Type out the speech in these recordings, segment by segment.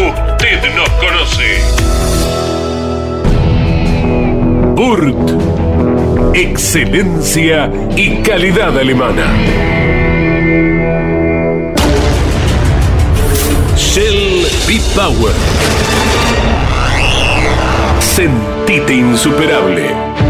Usted nos conoce. Burt. Excelencia y calidad alemana. Shell B-Power. Sentite insuperable.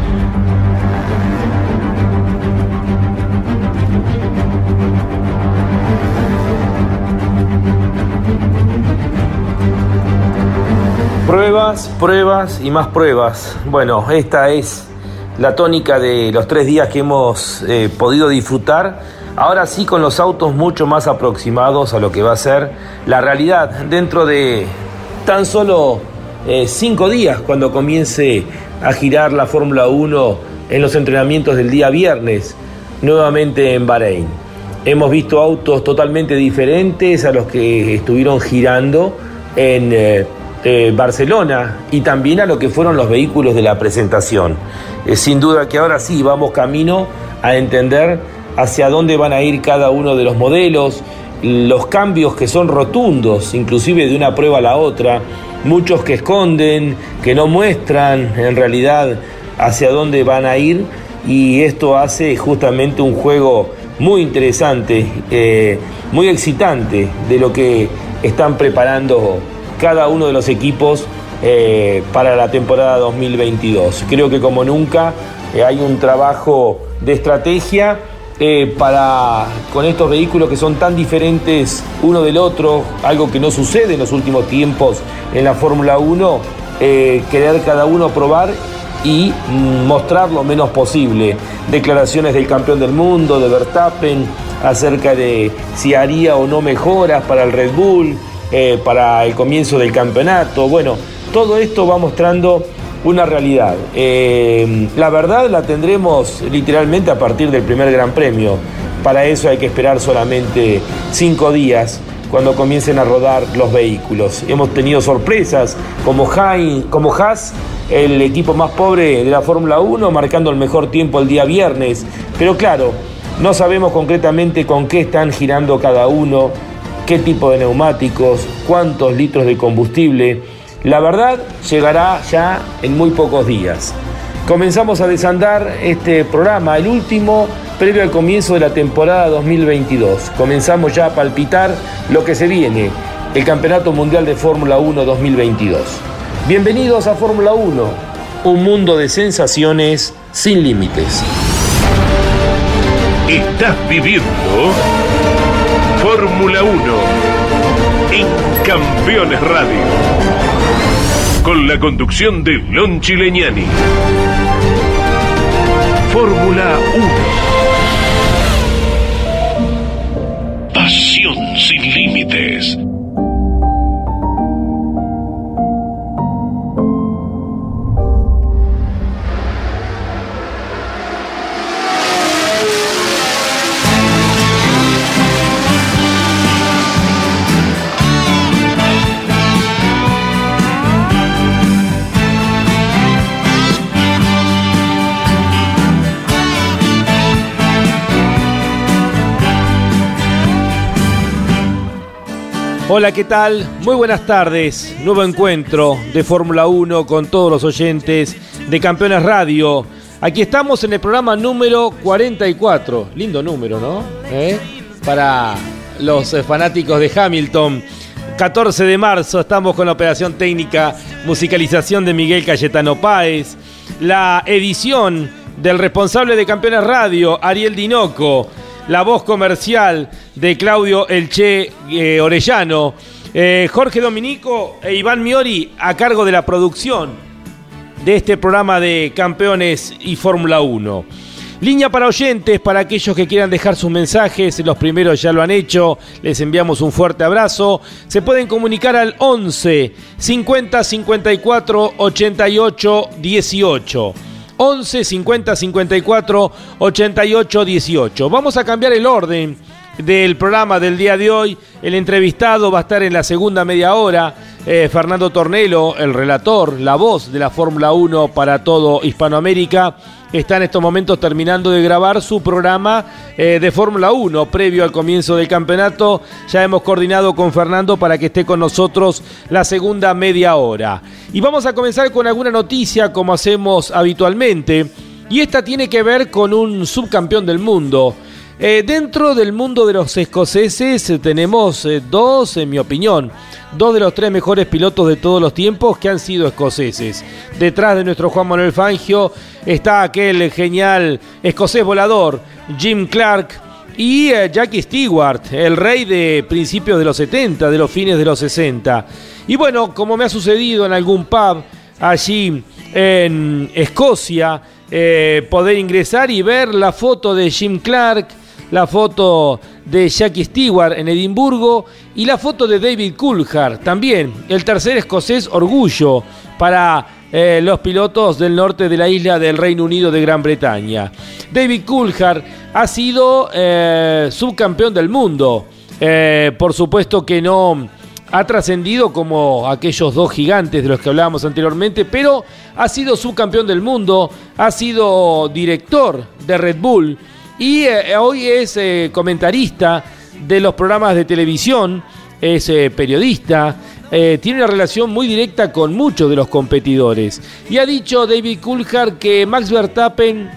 Pruebas, y más pruebas. Bueno, esta es la tónica de los tres días que hemos eh, podido disfrutar. Ahora sí con los autos mucho más aproximados a lo que va a ser la realidad dentro de tan solo eh, cinco días cuando comience a girar la Fórmula 1 en los entrenamientos del día viernes, nuevamente en Bahrein. Hemos visto autos totalmente diferentes a los que estuvieron girando en... Eh, eh, Barcelona y también a lo que fueron los vehículos de la presentación. Eh, sin duda que ahora sí vamos camino a entender hacia dónde van a ir cada uno de los modelos, los cambios que son rotundos, inclusive de una prueba a la otra, muchos que esconden, que no muestran en realidad hacia dónde van a ir y esto hace justamente un juego muy interesante, eh, muy excitante de lo que están preparando cada uno de los equipos eh, para la temporada 2022. Creo que como nunca eh, hay un trabajo de estrategia eh, para con estos vehículos que son tan diferentes uno del otro, algo que no sucede en los últimos tiempos en la Fórmula 1, querer cada uno probar y mm, mostrar lo menos posible. Declaraciones del campeón del mundo, de Verstappen, acerca de si haría o no mejoras para el Red Bull, eh, para el comienzo del campeonato. Bueno, todo esto va mostrando una realidad. Eh, la verdad la tendremos literalmente a partir del primer Gran Premio. Para eso hay que esperar solamente cinco días cuando comiencen a rodar los vehículos. Hemos tenido sorpresas como, como Haas, el equipo más pobre de la Fórmula 1, marcando el mejor tiempo el día viernes. Pero claro, no sabemos concretamente con qué están girando cada uno qué tipo de neumáticos, cuántos litros de combustible. La verdad llegará ya en muy pocos días. Comenzamos a desandar este programa, el último previo al comienzo de la temporada 2022. Comenzamos ya a palpitar lo que se viene, el Campeonato Mundial de Fórmula 1 2022. Bienvenidos a Fórmula 1, un mundo de sensaciones sin límites. Estás viviendo Fórmula 1 en Campeones Radio. Con la conducción de Lon Chileñani. Fórmula 1. Pasión sin límites. Hola, ¿qué tal? Muy buenas tardes. Nuevo encuentro de Fórmula 1 con todos los oyentes de Campeones Radio. Aquí estamos en el programa número 44. Lindo número, ¿no? ¿Eh? Para los eh, fanáticos de Hamilton. 14 de marzo estamos con la operación técnica musicalización de Miguel Cayetano Páez. La edición del responsable de Campeones Radio, Ariel Dinoco la voz comercial de Claudio Elche eh, Orellano, eh, Jorge Dominico e Iván Miori a cargo de la producción de este programa de Campeones y Fórmula 1. Línea para oyentes, para aquellos que quieran dejar sus mensajes, los primeros ya lo han hecho, les enviamos un fuerte abrazo. Se pueden comunicar al 11 50 54 88 18. 11 50 54 88 18. Vamos a cambiar el orden del programa del día de hoy. El entrevistado va a estar en la segunda media hora. Eh, Fernando Tornelo, el relator, la voz de la Fórmula 1 para todo Hispanoamérica, está en estos momentos terminando de grabar su programa eh, de Fórmula 1 previo al comienzo del campeonato. Ya hemos coordinado con Fernando para que esté con nosotros la segunda media hora. Y vamos a comenzar con alguna noticia como hacemos habitualmente. Y esta tiene que ver con un subcampeón del mundo. Eh, dentro del mundo de los escoceses eh, tenemos dos, en mi opinión, dos de los tres mejores pilotos de todos los tiempos que han sido escoceses. Detrás de nuestro Juan Manuel Fangio está aquel genial escocés volador, Jim Clark, y eh, Jackie Stewart, el rey de principios de los 70, de los fines de los 60. Y bueno, como me ha sucedido en algún pub allí en Escocia, eh, poder ingresar y ver la foto de Jim Clark, la foto de Jackie Stewart en Edimburgo y la foto de David Coulthard, también el tercer escocés orgullo para eh, los pilotos del norte de la isla del Reino Unido de Gran Bretaña. David Coulthard ha sido eh, subcampeón del mundo, eh, por supuesto que no ha trascendido como aquellos dos gigantes de los que hablábamos anteriormente, pero ha sido subcampeón del mundo, ha sido director de Red Bull, y eh, hoy es eh, comentarista de los programas de televisión, es eh, periodista, tiene una relación muy directa con muchos de los competidores. Y ha dicho David Coulthard que Max Verstappen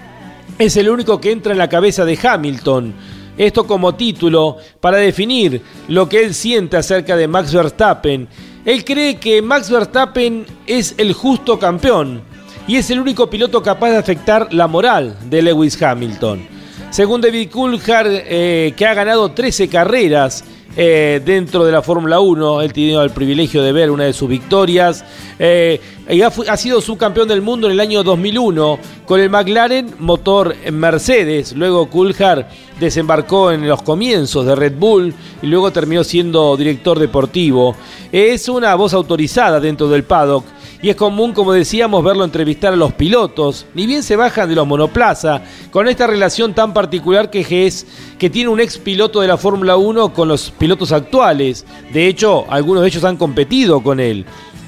es el único que entra en la cabeza de Hamilton. Esto como título para definir lo que él siente acerca de Max Verstappen. Él cree que Max Verstappen es el justo campeón y es el único piloto capaz de afectar la moral de Lewis Hamilton. Según David Coulthard, eh, que ha ganado 13 carreras eh, dentro de la Fórmula 1, él tiene el privilegio de ver una de sus victorias. Eh, y ha, sido subcampeón del mundo en el año 2001 con el McLaren motor Mercedes. Luego Coulthard desembarcó en los comienzos de Red Bull y luego terminó siendo director deportivo. Es una voz autorizada dentro del paddock y es común, como decíamos, verlo entrevistar a los pilotos, ni bien se bajan de los monoplaza, con esta relación tan particular que es que tiene un ex piloto de la Fórmula 1 con los pilotos actuales. De hecho, algunos de ellos han competido con él.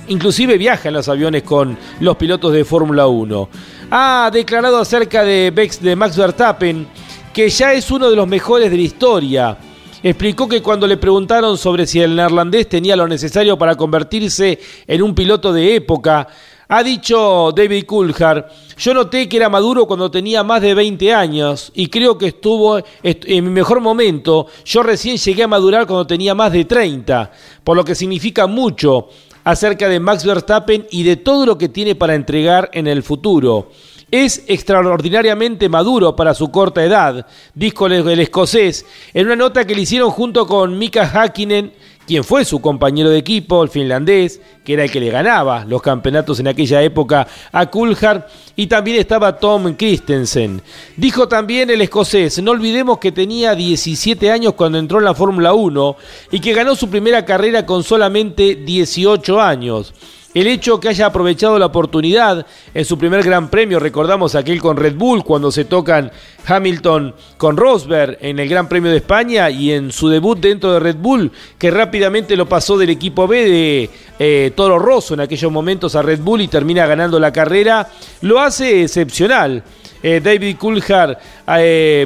Inclusive viaja en los aviones con los pilotos de Fórmula 1. Ha declarado acerca de, de Max Verstappen que ya es uno de los mejores de la historia explicó que cuando le preguntaron sobre si el neerlandés tenía lo necesario para convertirse en un piloto de época, ha dicho David Coulthard, yo noté que era maduro cuando tenía más de 20 años y creo que estuvo en mi mejor momento. Yo recién llegué a madurar cuando tenía más de 30, por lo que significa mucho acerca de Max Verstappen y de todo lo que tiene para entregar en el futuro. Es extraordinariamente maduro para su corta edad, dijo el escocés en una nota que le hicieron junto con Mika Hakkinen, quien fue su compañero de equipo, el finlandés, que era el que le ganaba los campeonatos en aquella época a Coulthard, y también estaba Tom Christensen. Dijo también el escocés, no olvidemos que tenía 17 años cuando entró en la Fórmula 1 y que ganó su primera carrera con solamente 18 años. El hecho que haya aprovechado la oportunidad en su primer gran premio, recordamos aquel con Red Bull cuando se tocan Hamilton con Rosberg en el Gran Premio de España y en su debut dentro de Red Bull, que rápidamente lo pasó del equipo B de eh, Toro Rosso en aquellos momentos a Red Bull y termina ganando la carrera, lo hace excepcional. Eh, David Coulthard eh,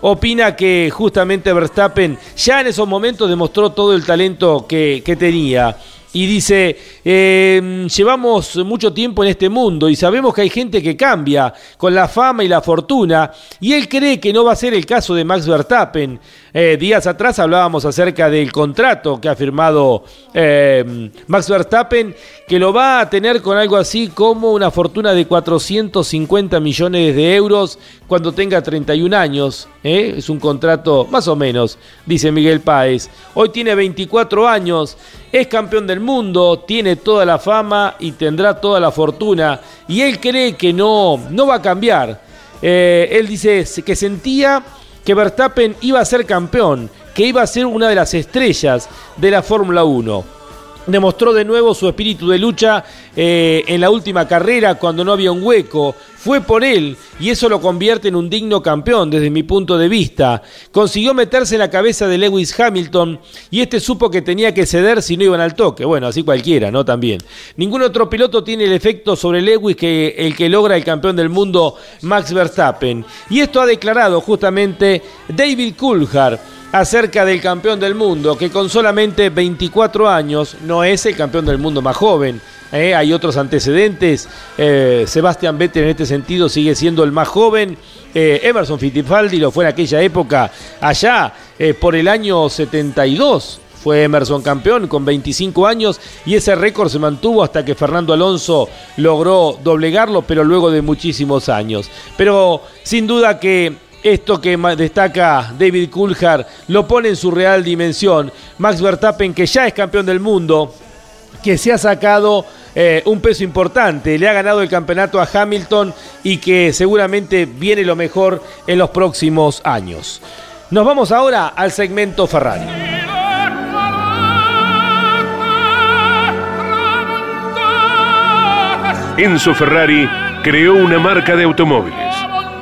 opina que justamente Verstappen ya en esos momentos demostró todo el talento que, que tenía y dice, em, llevamos mucho tiempo en este mundo y sabemos que hay gente que cambia con la fama y la fortuna y él cree que no va a ser el caso de Max Verstappen. Eh, días atrás hablábamos acerca del contrato que ha firmado em, Max Verstappen, que lo va a tener con algo así como una fortuna de 450 millones de euros cuando tenga 31 años. ¿eh? Es un contrato más o menos, dice Miguel Páez. Hoy tiene 24 años, es campeón del mundo, tiene toda la fama y tendrá toda la fortuna. Y él cree que no, no va a cambiar. Eh, él dice que sentía que Verstappen iba a ser campeón, que iba a ser una de las estrellas de la Fórmula 1. Demostró de nuevo su espíritu de lucha eh, en la última carrera cuando no había un hueco. Fue por él y eso lo convierte en un digno campeón desde mi punto de vista. Consiguió meterse en la cabeza de Lewis Hamilton y este supo que tenía que ceder si no iban al toque. Bueno, así cualquiera, ¿no? También. Ningún otro piloto tiene el efecto sobre Lewis que el que logra el campeón del mundo Max Verstappen. Y esto ha declarado justamente David Coulthard acerca del campeón del mundo, que con solamente 24 años no es el campeón del mundo más joven. ¿eh? hay otros antecedentes. Eh, Sebastián Vettel en este sentido sigue siendo el más joven. Eh, Emerson Fittipaldi lo fue en aquella época, allá por el año 72. Fue Emerson campeón con 25 años y ese récord se mantuvo hasta que Fernando Alonso logró doblegarlo, pero luego de muchísimos años. Pero sin duda que esto que destaca David Coulthard lo pone en su real dimensión. Max Verstappen, que ya es campeón del mundo, que se ha sacado eh, un peso importante, le ha ganado el campeonato a Hamilton y que seguramente viene lo mejor en los próximos años. Nos vamos ahora al segmento Ferrari. Enzo Ferrari creó una marca de automóviles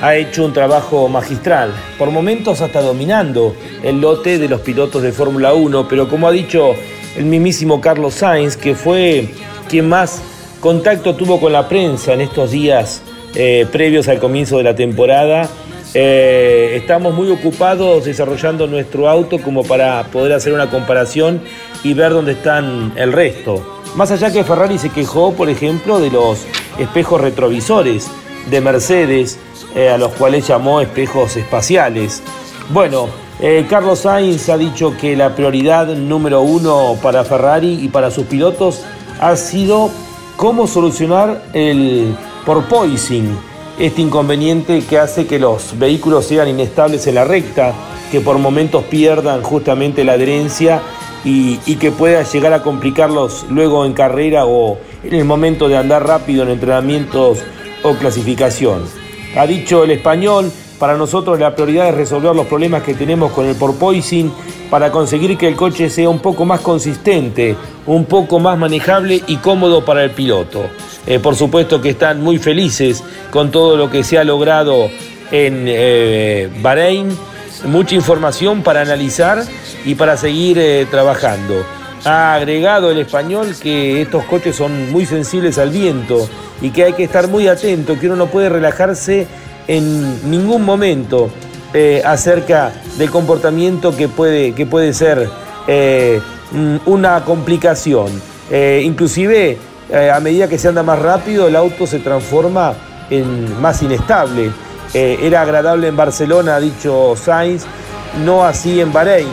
ha hecho un trabajo magistral, por momentos hasta dominando el lote de los pilotos de Fórmula 1, pero como ha dicho el mismísimo Carlos Sainz, que fue quien más contacto tuvo con la prensa en estos días eh, previos al comienzo de la temporada, eh, estamos muy ocupados desarrollando nuestro auto como para poder hacer una comparación y ver dónde están el resto. Más allá que Ferrari se quejó, por ejemplo, de los espejos retrovisores de Mercedes, eh, a los cuales llamó espejos espaciales. Bueno, eh, Carlos Sainz ha dicho que la prioridad número uno para Ferrari y para sus pilotos ha sido cómo solucionar el porpoising, este inconveniente que hace que los vehículos sean inestables en la recta, que por momentos pierdan justamente la adherencia y, y, que pueda llegar a complicarlos luego en carrera o en el momento de andar rápido en entrenamientos clasificación. Ha dicho el español, para nosotros la prioridad es resolver los problemas que tenemos con el porpoising para conseguir que el coche sea un poco más consistente, un poco más manejable y cómodo para el piloto. Eh, por supuesto que están muy felices con todo lo que se ha logrado en eh, Bahrein, mucha información para analizar y para seguir eh, trabajando. Ha agregado el español que estos coches son muy sensibles al viento y que hay que estar muy atento, que uno no puede relajarse en ningún momento eh, acerca del comportamiento que puede, que puede ser eh, una complicación. Eh, inclusive a medida que se anda más rápido el auto se transforma en más inestable. era agradable en Barcelona, ha dicho Sainz, no así en Bahrein,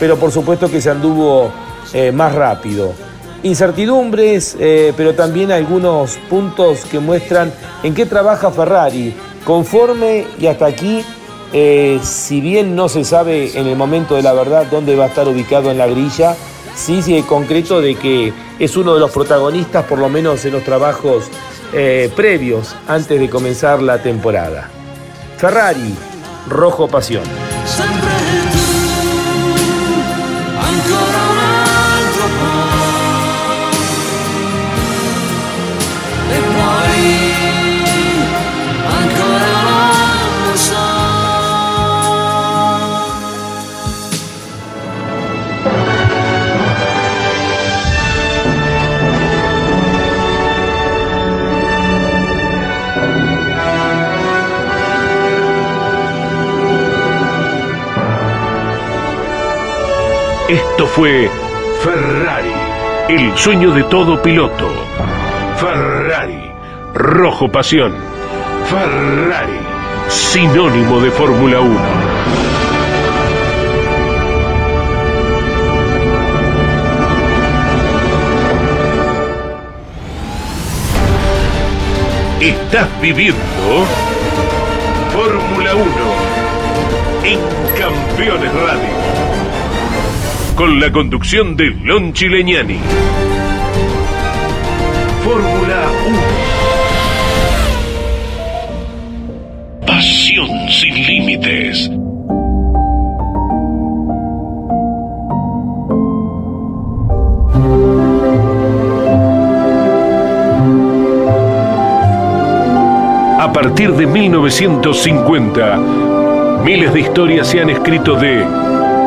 pero por supuesto que se anduvo más rápido incertidumbres, eh, pero también algunos puntos que muestran en qué trabaja Ferrari. Conforme y hasta aquí, eh, si bien no se sabe en el momento de la verdad dónde va a estar ubicado en la grilla, sí, sí es concreto de que es uno de los protagonistas, por lo menos en los trabajos eh, previos, antes de comenzar la temporada. Ferrari, rojo pasión. Esto fue Ferrari, el sueño de todo piloto. Ferrari, rojo pasión. Ferrari, sinónimo de Fórmula 1. Estás viviendo Fórmula 1 en Campeones Radio. Con la conducción de Lon Chileñani. Fórmula 1. Pasión sin límites. A partir de 1950, miles de historias se han escrito de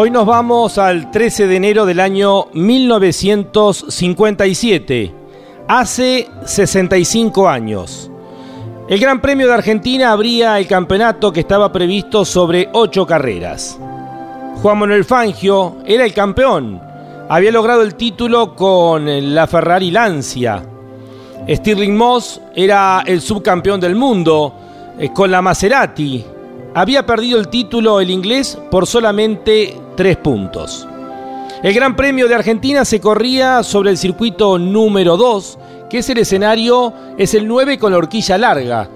Hoy nos vamos al 13 de enero del año 1957, hace 65 años. El Gran Premio de Argentina abría el campeonato que estaba previsto sobre ocho carreras. Juan Manuel Fangio era el campeón, había logrado el título con la Ferrari Lancia. Stirling Moss era el subcampeón del mundo eh, con la Maserati. Había perdido el título el inglés por solamente tres puntos. El Gran Premio de Argentina se corría sobre el circuito número 2, que es el escenario, es el 9 con la horquilla larga,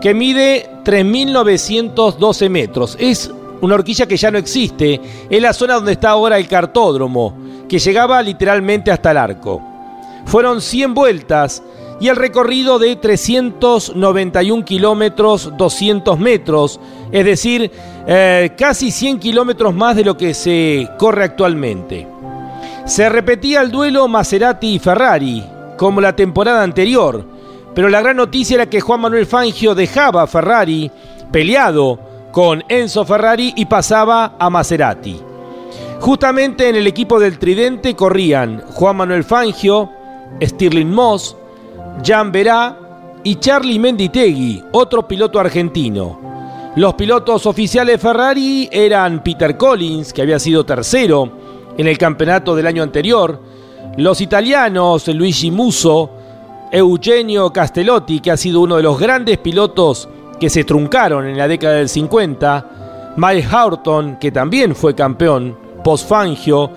que mide 3.912 metros. Es una horquilla que ya no existe, es la zona donde está ahora el cartódromo, que llegaba literalmente hasta el arco. Fueron 100 vueltas y el recorrido de 391 kilómetros 200 metros, es decir, eh, casi 100 kilómetros más de lo que se corre actualmente. Se repetía el duelo Maserati y Ferrari, como la temporada anterior, pero la gran noticia era que Juan Manuel Fangio dejaba a Ferrari peleado con Enzo Ferrari y pasaba a Maserati. Justamente en el equipo del Tridente corrían Juan Manuel Fangio, Stirling Moss, Jan Verá y Charlie Menditegui, otro piloto argentino. Los pilotos oficiales Ferrari eran Peter Collins, que había sido tercero en el campeonato del año anterior, los italianos Luigi Musso, Eugenio Castellotti, que ha sido uno de los grandes pilotos que se truncaron en la década del 50, Mike Houghton, que también fue campeón, post-Fangio,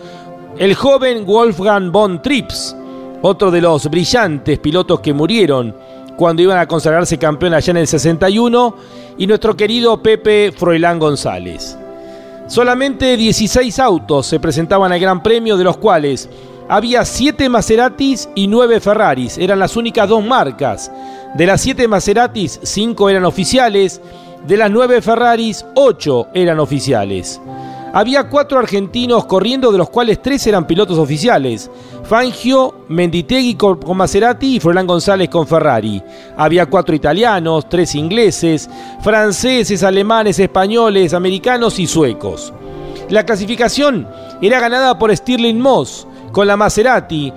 el joven Wolfgang von Trips, otro de los brillantes pilotos que murieron cuando iban a consagrarse campeón allá en el 61, y nuestro querido Pepe Froilán González. Solamente 16 autos se presentaban al Gran Premio, de los cuales había 7 Maseratis y 9 Ferraris. Eran las únicas dos marcas. De las 7 Maseratis, 5 eran oficiales. De las 9 Ferraris, 8 eran oficiales. Había cuatro argentinos corriendo, de los cuales tres eran pilotos oficiales. Fangio, Menditegui con Maserati y Froilán González con Ferrari. Había cuatro italianos, tres ingleses, franceses, alemanes, españoles, americanos y suecos. La clasificación era ganada por Stirling Moss con la Maserati.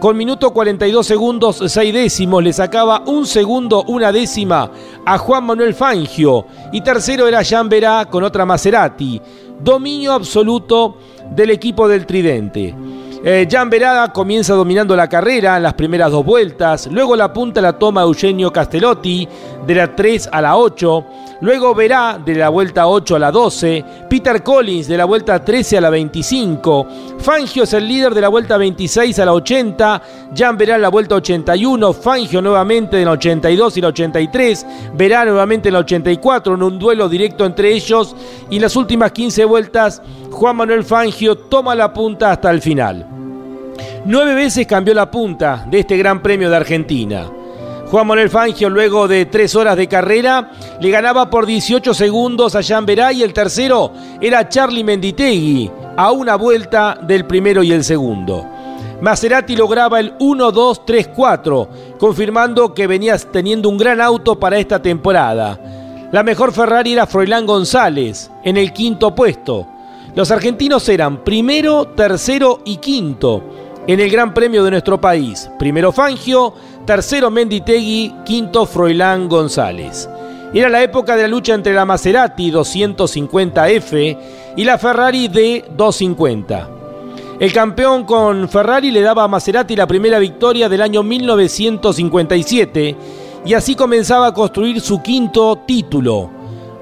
Con minuto 42 segundos 6 décimos le sacaba un segundo una décima a Juan Manuel Fangio y tercero era Jean Verá con otra Maserati dominio absoluto del equipo del Tridente. Eh, Jan Verada comienza dominando la carrera en las primeras dos vueltas, luego la punta la toma Eugenio Castellotti de la 3 a la 8, luego Verá de la vuelta 8 a la 12, Peter Collins de la vuelta 13 a la 25, Fangio es el líder de la vuelta 26 a la 80, Jan Verá en la vuelta 81, Fangio nuevamente en la 82 y la 83, Verá nuevamente en la 84 en un duelo directo entre ellos. Y en las últimas 15 vueltas Juan Manuel Fangio toma la punta hasta el final. Nueve veces cambió la punta de este Gran Premio de Argentina. Juan Manuel Fangio, luego de tres horas de carrera, le ganaba por 18 segundos a Jean y el tercero era Charlie Menditegui, a una vuelta del primero y el segundo. Maserati lograba el 1-2-3-4, confirmando que venías teniendo un gran auto para esta temporada. La mejor Ferrari era Froilán González, en el quinto puesto. Los argentinos eran primero, tercero y quinto en el Gran Premio de nuestro país. Primero Fangio, tercero Menditegui, quinto Froilán González. Era la época de la lucha entre la Maserati 250F y la Ferrari D250. El campeón con Ferrari le daba a Maserati la primera victoria del año 1957 y así comenzaba a construir su quinto título.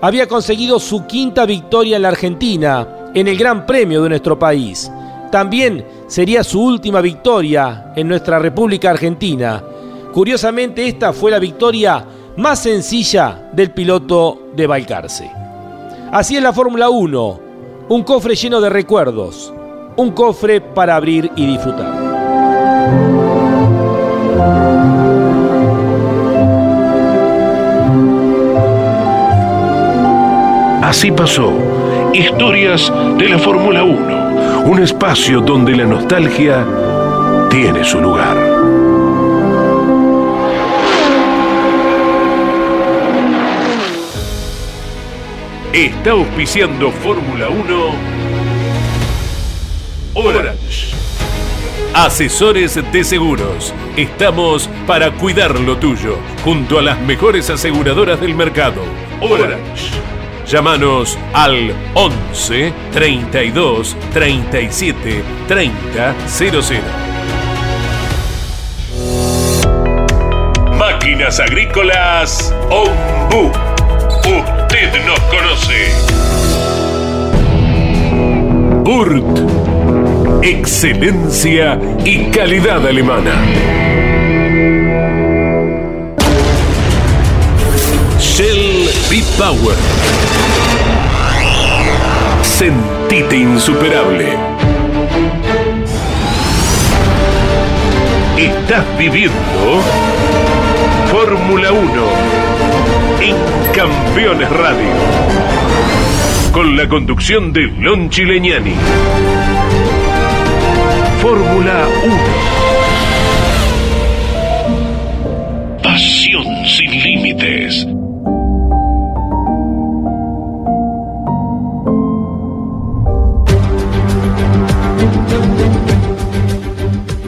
Había conseguido su quinta victoria en la Argentina, en el Gran Premio de nuestro país. También sería su última victoria en nuestra República Argentina. Curiosamente, esta fue la victoria más sencilla del piloto de Balcarce. Así es la Fórmula 1, un cofre lleno de recuerdos, un cofre para abrir y disfrutar. Así pasó. Historias de la Fórmula 1. Un espacio donde la nostalgia tiene su lugar. Está auspiciando Fórmula 1 Orange. Asesores de seguros. Estamos para cuidar lo tuyo, junto a las mejores aseguradoras del mercado. Orange. Llámanos al 11 32 37 30 00. Máquinas Agrícolas Ombu. Usted nos conoce. Burt excelencia y calidad alemana. Shell B-Power. Sentite insuperable. Estás viviendo Fórmula 1 en Campeones Radio. Con la conducción de Lon Chileñani. Fórmula 1.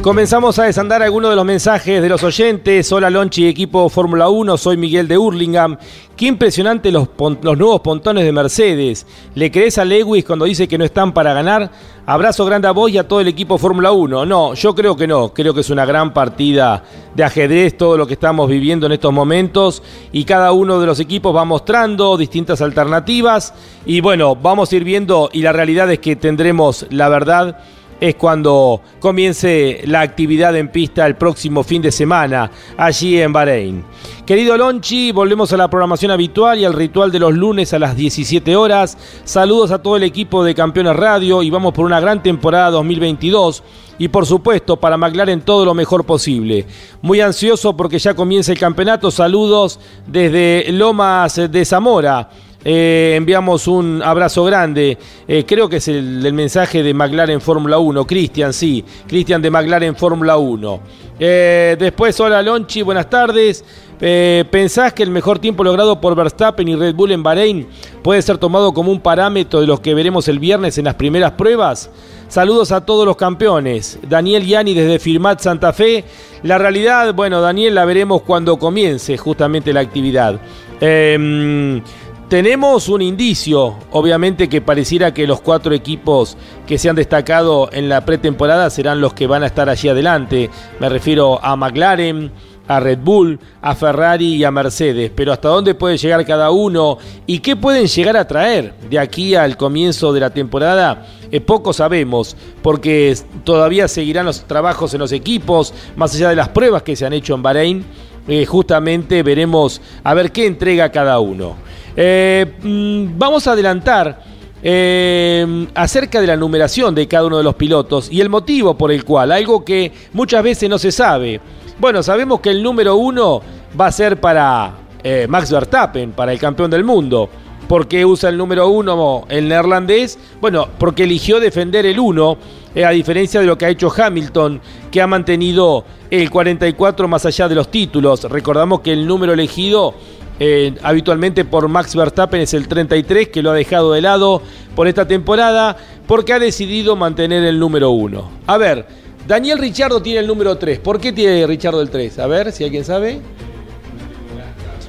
Comenzamos a desandar algunos de los mensajes de los oyentes. Hola Lonchi, equipo Fórmula 1, soy Miguel de Hurlingham. Qué impresionante los, los, nuevos pontones de Mercedes. ¿Le crees a Lewis cuando dice que no están para ganar? Abrazo grande a vos y a todo el equipo Fórmula 1. No, yo creo que no. Creo que es una gran partida de ajedrez todo lo que estamos viviendo en estos momentos y cada uno de los equipos va mostrando distintas alternativas y bueno, vamos a ir viendo y la realidad es que tendremos la verdad es cuando comience la actividad en pista el próximo fin de semana allí en Bahrein. Querido Lonchi, volvemos a la programación habitual y al ritual de los lunes a las 17 horas. Saludos a todo el equipo de Campeones Radio y vamos por una gran temporada 2022 y por supuesto para McLaren todo lo mejor posible. Muy ansioso porque ya comienza el campeonato. Saludos desde Lomas de Zamora. Eh, enviamos un abrazo grande. Eh, creo que es el, mensaje de McLaren Fórmula 1. Cristian, sí. Cristian de McLaren Fórmula 1. Eh, después, hola Lonchi, buenas tardes. ¿Pensás que el mejor tiempo logrado por Verstappen y Red Bull en Bahrein puede ser tomado como un parámetro de los que veremos el viernes en las primeras pruebas? Saludos a todos los campeones. Daniel Yani desde Firmat Santa Fe. La realidad, bueno, Daniel la veremos cuando comience justamente la actividad. Eh, tenemos un indicio, obviamente que pareciera que los cuatro equipos que se han destacado en la pretemporada serán los que van a estar allí adelante. Me refiero a McLaren, a Red Bull, a Ferrari y a Mercedes. Pero hasta dónde puede llegar cada uno y qué pueden llegar a traer de aquí al comienzo de la temporada, eh, poco sabemos, porque todavía seguirán los trabajos en los equipos, más allá de las pruebas que se han hecho en Bahrein. Eh, justamente veremos a ver qué entrega cada uno. Eh, mm, vamos a adelantar eh, acerca de la numeración de cada uno de los pilotos y el motivo por el cual, algo que muchas veces no se sabe. Bueno, sabemos que el número uno va a ser para eh, Max Verstappen, para el campeón del mundo. ¿Por qué usa el número uno el neerlandés? Bueno, porque eligió defender el 1, eh, a diferencia de lo que ha hecho Hamilton, que ha mantenido el 44 más allá de los títulos. Recordamos que el número elegido eh, habitualmente por Max Verstappen es el 33, que lo ha dejado de lado por esta temporada, porque ha decidido mantener el número 1. A ver, Daniel Richardo tiene el número 3. ¿Por qué tiene Richardo el 3? A ver, si alguien sabe.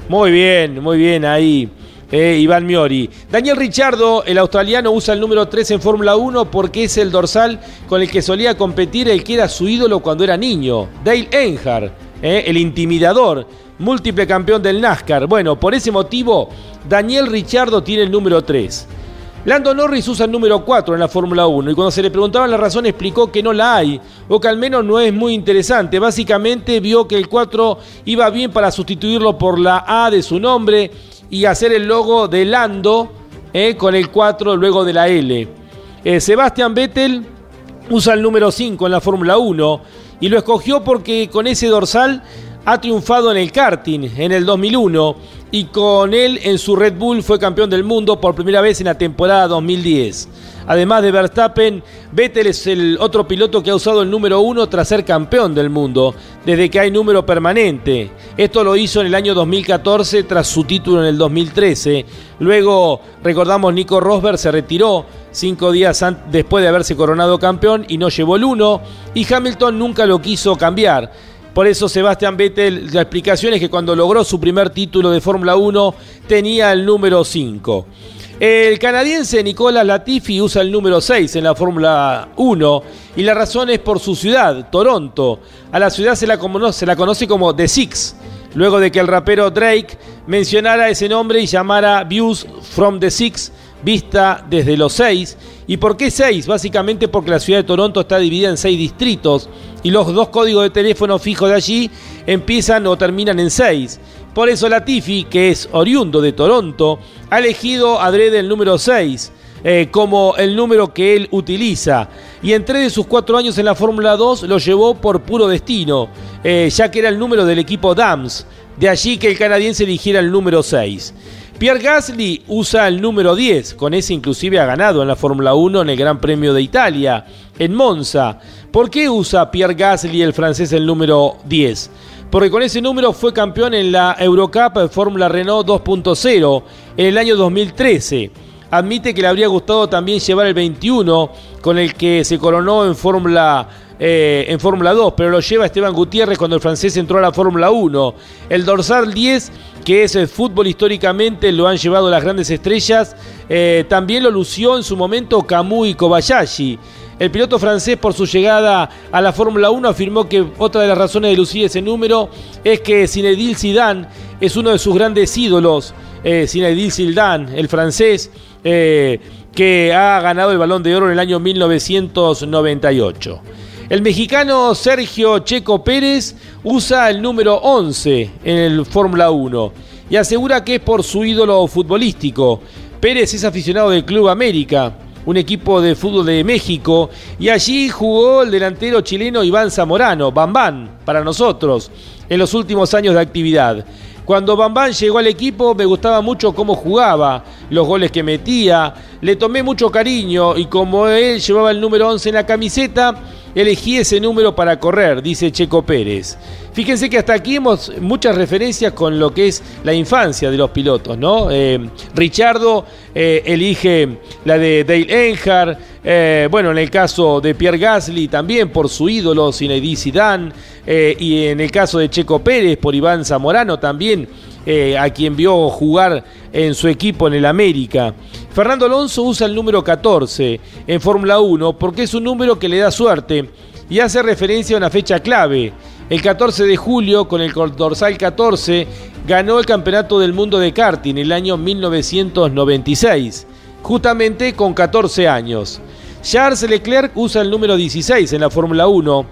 Muy bien, muy bien ahí. Eh, Iván Miori. Daniel Richardo, el australiano, usa el número 3 en Fórmula 1 porque es el dorsal con el que solía competir el que era su ídolo cuando era niño, Dale Earnhardt, eh, el intimidador, múltiple campeón del NASCAR. Bueno, por ese motivo, Daniel Richardo tiene el número 3. Lando Norris usa el número 4 en la Fórmula 1 y cuando se le preguntaban la razón explicó que no la hay o que al menos no es muy interesante. Básicamente vio que el 4 iba bien para sustituirlo por la A de su nombre y hacer el logo de Lando eh, con el 4 luego de la L. Eh, Sebastian Vettel usa el número 5 en la Fórmula 1 y lo escogió porque con ese dorsal ha triunfado en el karting en el 2001 y con él en su Red Bull fue campeón del mundo por primera vez en la temporada 2010. Además de Verstappen, Vettel es el otro piloto que ha usado el número uno tras ser campeón del mundo, desde que hay número permanente. Esto lo hizo en el año 2014 tras su título en el 2013. Luego, recordamos, Nico Rosberg se retiró cinco días después de haberse coronado campeón y no llevó el uno, y Hamilton nunca lo quiso cambiar. Por eso Sebastián Vettel, la explicación es que cuando logró su primer título de Fórmula 1 tenía el número 5. El canadiense Nicolas Latifi usa el número 6 en la Fórmula 1 y la razón es por su ciudad, Toronto. A la ciudad se la, se la conoce como The Six, luego de que el rapero Drake mencionara ese nombre y llamara Views from the Six, vista desde los 6. ¿Y por qué 6? Básicamente porque la ciudad de Toronto está dividida en 6 distritos y los dos códigos de teléfono fijos de allí empiezan o terminan en 6. Por eso Latifi, que es oriundo de Toronto, ha elegido adrede el número 6 eh, como el número que él utiliza. Y en tres de sus cuatro años en la Fórmula 2 lo llevó por puro destino, eh, ya que era el número del equipo Dams. De allí que el canadiense eligiera el número 6. Pierre Gasly usa el número 10, con ese inclusive ha ganado en la Fórmula 1 en el Gran Premio de Italia, en Monza. ¿Por qué usa Pierre Gasly el francés el número 10? Porque con ese número fue campeón en la Eurocup Fórmula Renault 2.0 en el año 2013. Admite que le habría gustado también llevar el 21 con el que se coronó en Fórmula eh, en Fórmula 2, pero lo lleva Esteban Gutiérrez cuando el francés entró a la Fórmula 1. El dorsal 10, que es el fútbol históricamente, lo han llevado las grandes estrellas, eh, también lo lució en su momento Kamui Kobayashi. El piloto francés, por su llegada a la Fórmula 1, afirmó que otra de las razones de lucir ese número es que Zinedine Zidane es uno de sus grandes ídolos. Eh, Zinedine Zidane, el francés, eh, que ha ganado el Balón de Oro en el año 1998. El mexicano Sergio Checo Pérez usa el número 11 en el Fórmula 1 y asegura que es por su ídolo futbolístico. Pérez es aficionado del Club América, un equipo de fútbol de México, y allí jugó el delantero chileno Iván Zamorano, Bambán, para nosotros, en los últimos años de actividad. Cuando Bambán llegó al equipo me gustaba mucho cómo jugaba, los goles que metía, le tomé mucho cariño y como él llevaba el número 11 en la camiseta, elegí ese número para correr, dice Checo Pérez. Fíjense que hasta aquí hemos muchas referencias con lo que es la infancia de los pilotos, ¿no? Eh, Richardo eh, elige la de Dale Earnhardt, eh, bueno, en el caso de Pierre Gasly también por su ídolo Zinedine Zidane, y en el caso de Checo Pérez por Iván Zamorano también, a quien vio jugar en su equipo en el América. Fernando Alonso usa el número 14 en Fórmula 1 porque es un número que le da suerte y hace referencia a una fecha clave. El 14 de julio, con el dorsal 14, ganó el Campeonato del Mundo de Karting el año 1996, justamente con 14 años. Charles Leclerc usa el número 16 en la Fórmula 1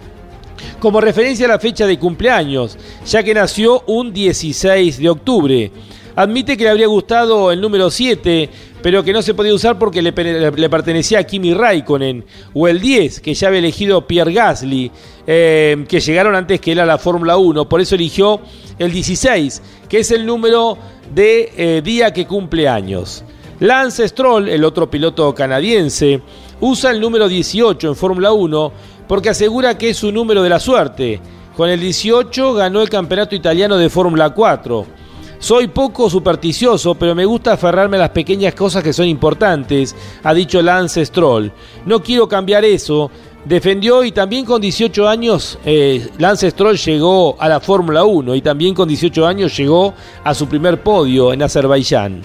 como referencia a la fecha de cumpleaños, ya que nació un 16 de octubre. Admite que le habría gustado el número 7 pero que no se podía usar porque le, pertenecía a Kimi Raikkonen, o el 10, que ya había elegido Pierre Gasly, eh, que llegaron antes que él a la Fórmula 1, por eso eligió el 16, que es el número de eh, día que cumple años. Lance Stroll, el otro piloto canadiense, usa el número 18 en Fórmula 1 porque asegura que es su número de la suerte. Con el 18 ganó el campeonato italiano de Fórmula 4. Soy poco supersticioso, pero me gusta aferrarme a las pequeñas cosas que son importantes, ha dicho Lance Stroll. No quiero cambiar eso. Defendió y también con 18 años eh, Lance Stroll llegó a la Fórmula 1 y también con 18 años llegó a su primer podio en Azerbaiyán.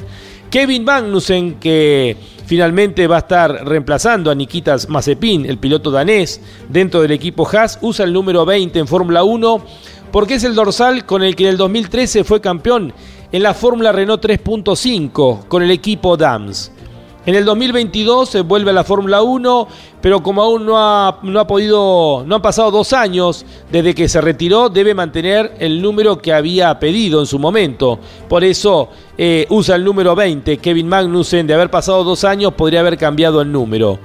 Kevin Magnussen, que finalmente va a estar reemplazando a Nikita Mazepin, el piloto danés, dentro del equipo Haas, usa el número 20 en Fórmula 1 porque es el dorsal con el que en el 2013 fue campeón en la Fórmula Renault 3.5 con el equipo DAMS. En el 2022 se vuelve a la Fórmula 1, pero como aún no ha, no ha podido, no han pasado dos años desde que se retiró, debe mantener el número que había pedido en su momento. Por eso eh, usa el número 20. Kevin Magnussen, de haber pasado dos años, podría haber cambiado el número.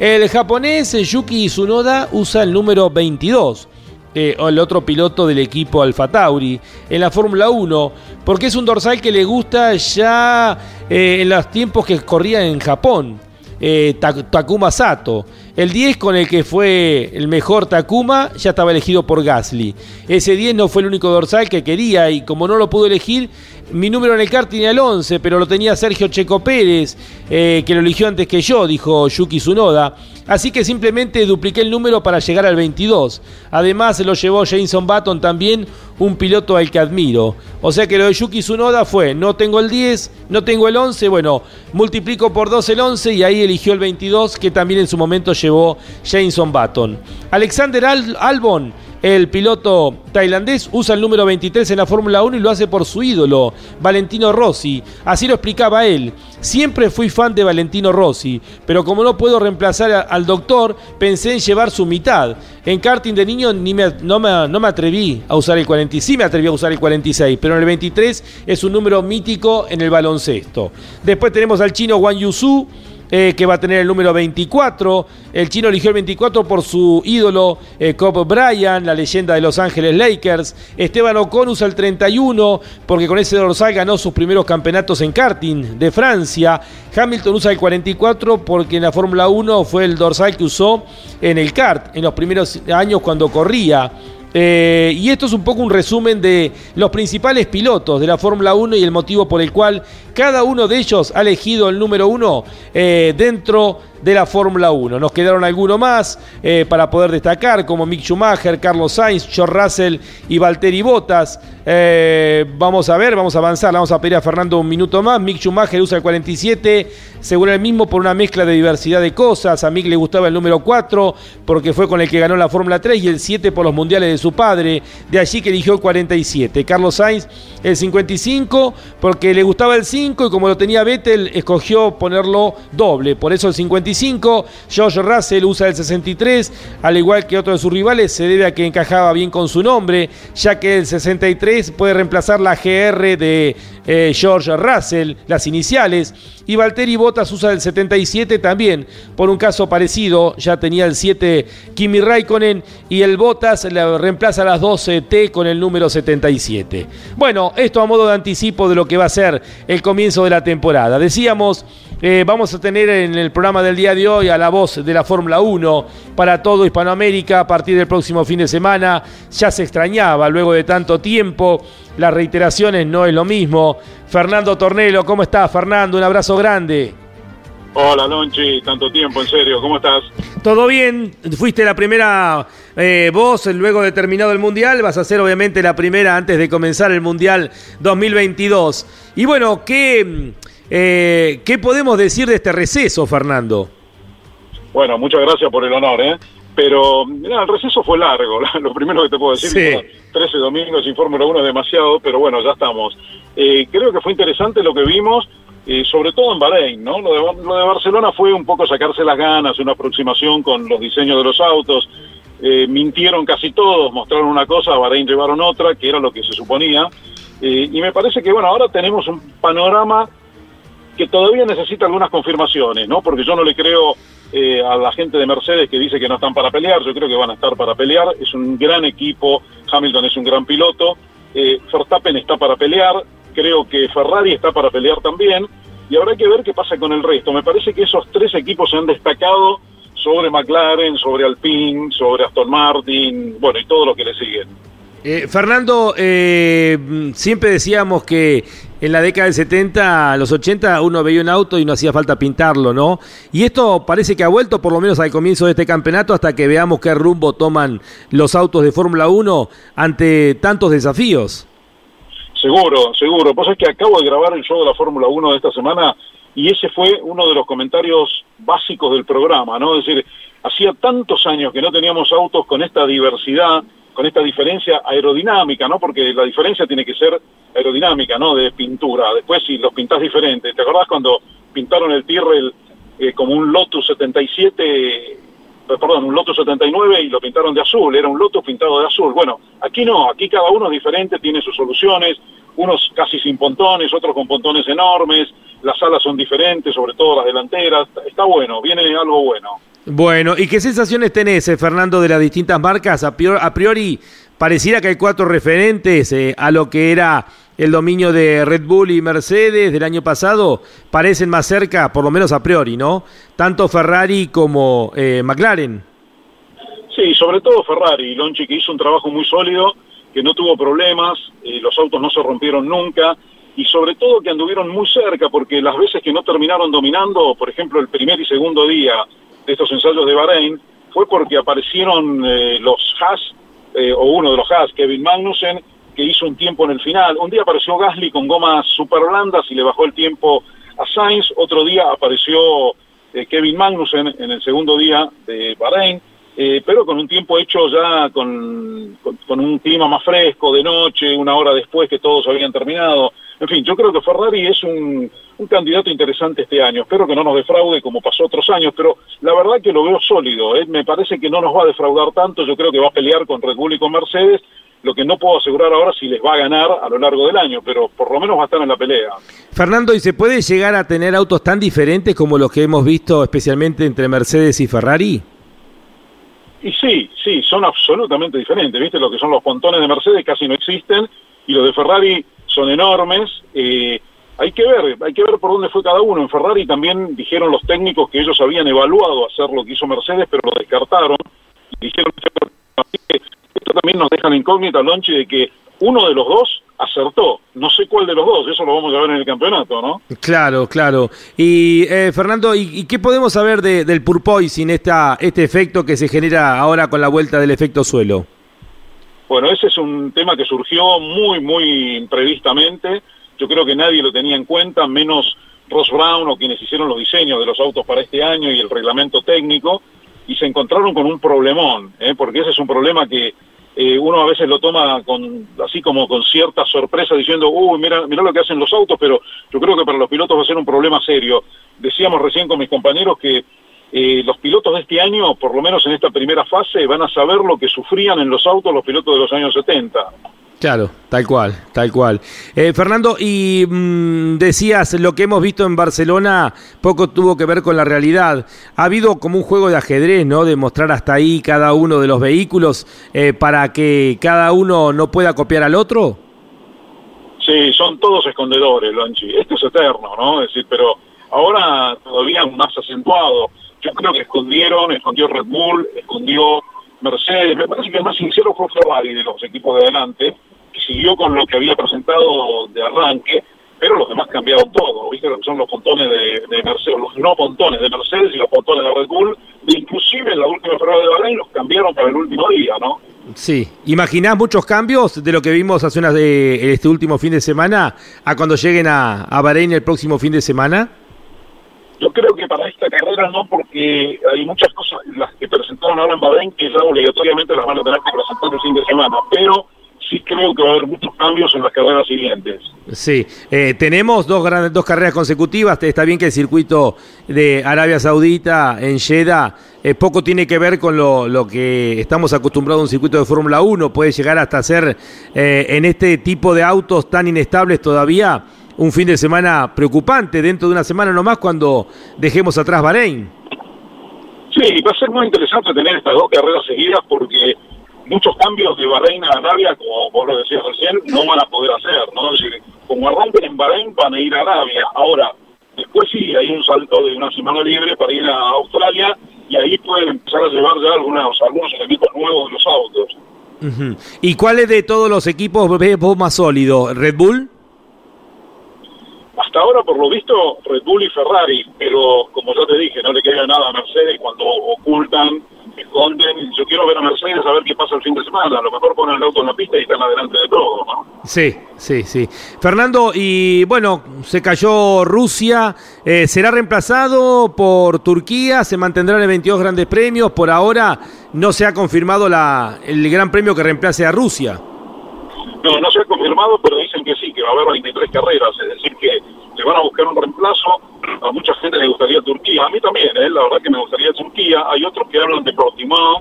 El japonés Yuki Tsunoda usa el número 22 eh, el otro piloto del equipo Alfa Tauri en la Fórmula 1, porque es un dorsal que le gusta ya eh, en los tiempos que corría en Japón. Eh, Takuma Sato. El 10 con el que fue el mejor Takuma ya estaba elegido por Gasly. Ese 10 no fue el único dorsal que quería y como no lo pudo elegir, mi número en el kart tenía el 11, pero lo tenía Sergio Checo Pérez, eh, que lo eligió antes que yo, dijo Yuki Tsunoda. Así que simplemente dupliqué el número para llegar al 22. Además lo llevó Jameson Button también, un piloto al que admiro. O sea que lo de Yuki Tsunoda fue, no tengo el 10, no tengo el 11, bueno, multiplico por 2 el 11 y ahí eligió el 22 que también en su momento llevó Jameson Button. Alexander Albon el piloto tailandés usa el número 23 en la Fórmula 1 y lo hace por su ídolo, Valentino Rossi. Así lo explicaba él. Siempre fui fan de Valentino Rossi, pero como no puedo reemplazar al doctor, pensé en llevar su mitad. En karting de niño ni me, no, me, no, me, atreví a usar el 46, sí me atreví a usar el 46, pero en el 23 es un número mítico en el baloncesto. Después tenemos al chino Wang Yusu eh, que va a tener el número 24. El chino eligió el 24 por su ídolo eh, Kobe Bryant, la leyenda de Los Ángeles Lakers. Esteban Ocon usa el 31 porque con ese dorsal ganó sus primeros campeonatos en karting de Francia. Hamilton usa el 44 porque en la Fórmula 1 fue el dorsal que usó en el kart en los primeros años cuando corría. Eh, y esto es un poco un resumen de los principales pilotos de la Fórmula 1 y el motivo por el cual cada uno de ellos ha elegido el número 1 eh, dentro de la Fórmula 1. Nos quedaron algunos más eh, para poder destacar, como Mick Schumacher, Carlos Sainz, George Russell y Valtteri Bottas. Eh, vamos a ver, vamos a avanzar, vamos a pedir a Fernando un minuto más. Mick Schumacher usa el 47, según él mismo, por una mezcla de diversidad de cosas. A Mick le gustaba el número 4 porque fue con el que ganó la Fórmula 3 y el 7 por los mundiales de su padre. De allí que eligió el 47. Carlos Sainz el 55 porque le gustaba el 5 y como lo tenía Vettel, escogió ponerlo doble. Por eso el 55 George Russell usa el 63, al igual que otro de sus rivales, se debe a que encajaba bien con su nombre, ya que el 63 puede reemplazar la GR de eh, George Russell, las iniciales, y Valtteri Bottas usa el 77 también, por un caso parecido, ya tenía el 7 Kimi Raikkonen y el Bottas le reemplaza las 12 T con el número 77. Bueno, esto a modo de anticipo de lo que va a ser el comienzo de la temporada. Decíamos, eh, vamos a tener en el programa del día de hoy a la voz de la Fórmula 1 para todo Hispanoamérica a partir del próximo fin de semana. Ya se extrañaba luego de tanto tiempo. Las reiteraciones no es lo mismo. Fernando Tornelo, ¿cómo estás, Fernando? Un abrazo grande. Hola, Lonchi, tanto tiempo, en serio, ¿cómo estás? Todo bien, fuiste la primera eh, voz luego de terminado el Mundial, vas a ser obviamente la primera antes de comenzar el Mundial 2022. Y bueno, ¿qué, eh, ¿qué podemos decir de este receso, Fernando? Bueno, muchas gracias por el honor, ¿eh? Pero el receso fue largo, lo primero que te puedo decir. Sí. 13 domingos sin Fórmula 1 es demasiado, pero bueno, ya estamos. Eh, creo que fue interesante lo que vimos, eh, sobre todo en Bahrein, ¿no? Lo de, lo de, Barcelona fue un poco sacarse las ganas, una aproximación con los diseños de los autos. Eh, mintieron casi todos, mostraron una cosa, a Bahrein llevaron otra, que era lo que se suponía. y me parece que, bueno, ahora tenemos un panorama que todavía necesita algunas confirmaciones, ¿no? Porque yo no le creo eh, a la gente de Mercedes que dice que no están para pelear, yo creo que van a estar para pelear, es un gran equipo, Hamilton es un gran piloto, eh, Verstappen está para pelear, creo que Ferrari está para pelear también, y habrá que ver qué pasa con el resto. Me parece que esos tres equipos se han destacado sobre McLaren, sobre Alpine, sobre Aston Martin, bueno, y todo lo que le siguen. Eh, Fernando, eh, siempre decíamos que en la década del 70, los 80, uno veía un auto y no hacía falta pintarlo, ¿no? Y esto parece que ha vuelto por lo menos al comienzo de este campeonato hasta que veamos qué rumbo toman los autos de Fórmula 1 ante tantos desafíos. Seguro, seguro. Pues es que acabo de grabar el show de la Fórmula 1 de esta semana y ese fue uno de los comentarios básicos del programa, ¿no? Es decir, hacía tantos años que no teníamos autos con esta diversidad con esta diferencia aerodinámica, ¿no? Porque la diferencia tiene que ser aerodinámica, ¿no? De pintura. Después si los pintás diferentes. ¿Te acordás cuando pintaron el Tyrrell eh, como un Lotus 77, eh, perdón, un Lotus 79 y lo pintaron de azul? Era un Lotus pintado de azul. Bueno, aquí no, aquí cada uno es diferente, tiene sus soluciones, unos casi sin pontones, otros con pontones enormes, las alas son diferentes, sobre todo las delanteras. Está bueno, viene algo bueno. Bueno, ¿y qué sensaciones tenés, eh, Fernando, de las distintas marcas? A priori, pareciera que hay cuatro referentes eh, a lo que era el dominio de Red Bull y Mercedes del año pasado, parecen más cerca, por lo menos a priori, ¿no? Tanto Ferrari como eh, McLaren. Sí, sobre todo Ferrari, Lonchi, que hizo un trabajo muy sólido, que no tuvo problemas, los autos no se rompieron nunca, y sobre todo que anduvieron muy cerca, porque las veces que no terminaron dominando, por ejemplo, el primer y segundo día, de estos ensayos de Bahrein fue porque aparecieron eh, los Haas, eh, o uno de los Haas, Kevin Magnussen, que hizo un tiempo en el final. Un día apareció Gasly con gomas super blandas y le bajó el tiempo a Sainz. Otro día apareció eh, Kevin Magnussen en el segundo día de Bahrein, pero con un tiempo hecho ya con, con, un clima más fresco, de noche, una hora después que todos habían terminado. En fin, yo creo que Ferrari es un, un candidato interesante este año. Espero que no nos defraude como pasó otros años, pero la verdad que lo veo sólido. ¿eh? Me parece que no nos va a defraudar tanto. Yo creo que va a pelear con Red Bull y con Mercedes. Lo que no puedo asegurar ahora si les va a ganar a lo largo del año, pero por lo menos va a estar en la pelea. Fernando, ¿y se puede llegar a tener autos tan diferentes como los que hemos visto especialmente entre Mercedes y Ferrari? Y sí, sí, son absolutamente diferentes. ¿Viste? Lo que son los pontones de Mercedes casi no existen y los de Ferrari son enormes. Eh, hay que ver, hay que ver por dónde fue cada uno. En Ferrari también dijeron los técnicos que ellos habían evaluado hacer lo que hizo Mercedes, pero lo descartaron. Y dijeron que esto también nos deja la incógnita, Lonchi, de que uno de los dos acertó. No sé cuál de los dos, eso lo vamos a ver en el campeonato, ¿no? Claro, claro. Y eh, Fernando, ¿y, qué podemos saber de, del Purpoy sin esta, este efecto que se genera ahora con la vuelta del efecto suelo? Bueno, ese es un tema que surgió muy, muy imprevistamente yo creo que nadie lo tenía en cuenta, menos Ross Brown o quienes hicieron los diseños de los autos para este año y el reglamento técnico, y se encontraron con un problemón, ¿eh? porque ese es un problema que eh, uno a veces lo toma con así como con cierta sorpresa diciendo, uy, mira, mira lo que hacen los autos, pero yo creo que para los pilotos va a ser un problema serio. Decíamos recién con mis compañeros que eh, los pilotos de este año, por lo menos en esta primera fase, van a saber lo que sufrían en los autos los pilotos de los años 70. Claro, tal cual, tal cual. Eh, Fernando, y mm, decías, lo que hemos visto en Barcelona poco tuvo que ver con la realidad. Ha habido como un juego de ajedrez, ¿no? De mostrar hasta ahí cada uno de los vehículos eh, para que cada uno no pueda copiar al otro. Sí, son todos escondedores, Lonchi. Esto es eterno, ¿no? Es decir, pero ahora todavía más acentuado. Yo creo que escondieron, escondió Red Bull, escondió Mercedes. Me parece que el más sincero fue Ferrari de los equipos de adelante siguió con lo que había presentado de arranque, pero los demás cambiaron todo, ¿viste? Lo que son los pontones de, Mercedes, los no pontones de Mercedes y los pontones de Red Bull, inclusive en la última prueba de Bahrein los cambiaron para el último día, ¿no? Sí, ¿imaginás muchos cambios de lo que vimos hace unas de este último fin de semana a cuando lleguen a, a Bahrein el próximo fin de semana? Yo creo que para esta carrera no, porque hay muchas cosas, las que presentaron ahora en Bahrein, que ya obligatoriamente las van a tener que presentar el fin de semana, pero sí creo que va a haber muchos cambios en las carreras siguientes. Sí, eh, tenemos dos, grandes, dos carreras consecutivas. Está bien que el circuito de Arabia Saudita en Jeddah eh, poco tiene que ver con lo, lo, que estamos acostumbrados a un circuito de Fórmula 1. Puede llegar hasta ser eh, en este tipo de autos tan inestables todavía un fin de semana preocupante dentro de una semana nomás cuando dejemos atrás Bahrein. Sí, va a ser muy interesante tener estas dos carreras seguidas porque muchos cambios de Bahrein a Arabia, como vos lo decías recién, no van a poder hacer, ¿no? Es decir, como arranquen en Bahrein, van a ir a Arabia. Ahora, después sí, hay un salto de una semana libre para ir a Australia y ahí pueden empezar a llevar ya algunos, algunos equipos nuevos de los autos. ¿Y cuáles de todos los equipos ves vos más sólido? ¿Red Bull? Hasta ahora, por lo visto, Red Bull y Ferrari, pero como ya te dije, no le queda nada a Mercedes cuando ocultan, esconden. Yo quiero ver a Mercedes a ver qué pasa el fin de semana. A lo mejor ponen el auto en la pista y están adelante de todo, ¿no? Sí, sí, sí. Fernando, y bueno, se cayó Rusia, eh, ¿será reemplazado por Turquía? ¿Se mantendrán en 22 grandes premios? Por ahora no se ha confirmado la, el gran premio que reemplace a Rusia. No, no se ha confirmado, pero dicen que sí, que va a haber 23 carreras, es decir, que le van a buscar un reemplazo. A mucha gente le gustaría Turquía, a mí también, ¿eh? la verdad que me gustaría Turquía. Hay otros que hablan de Portimao.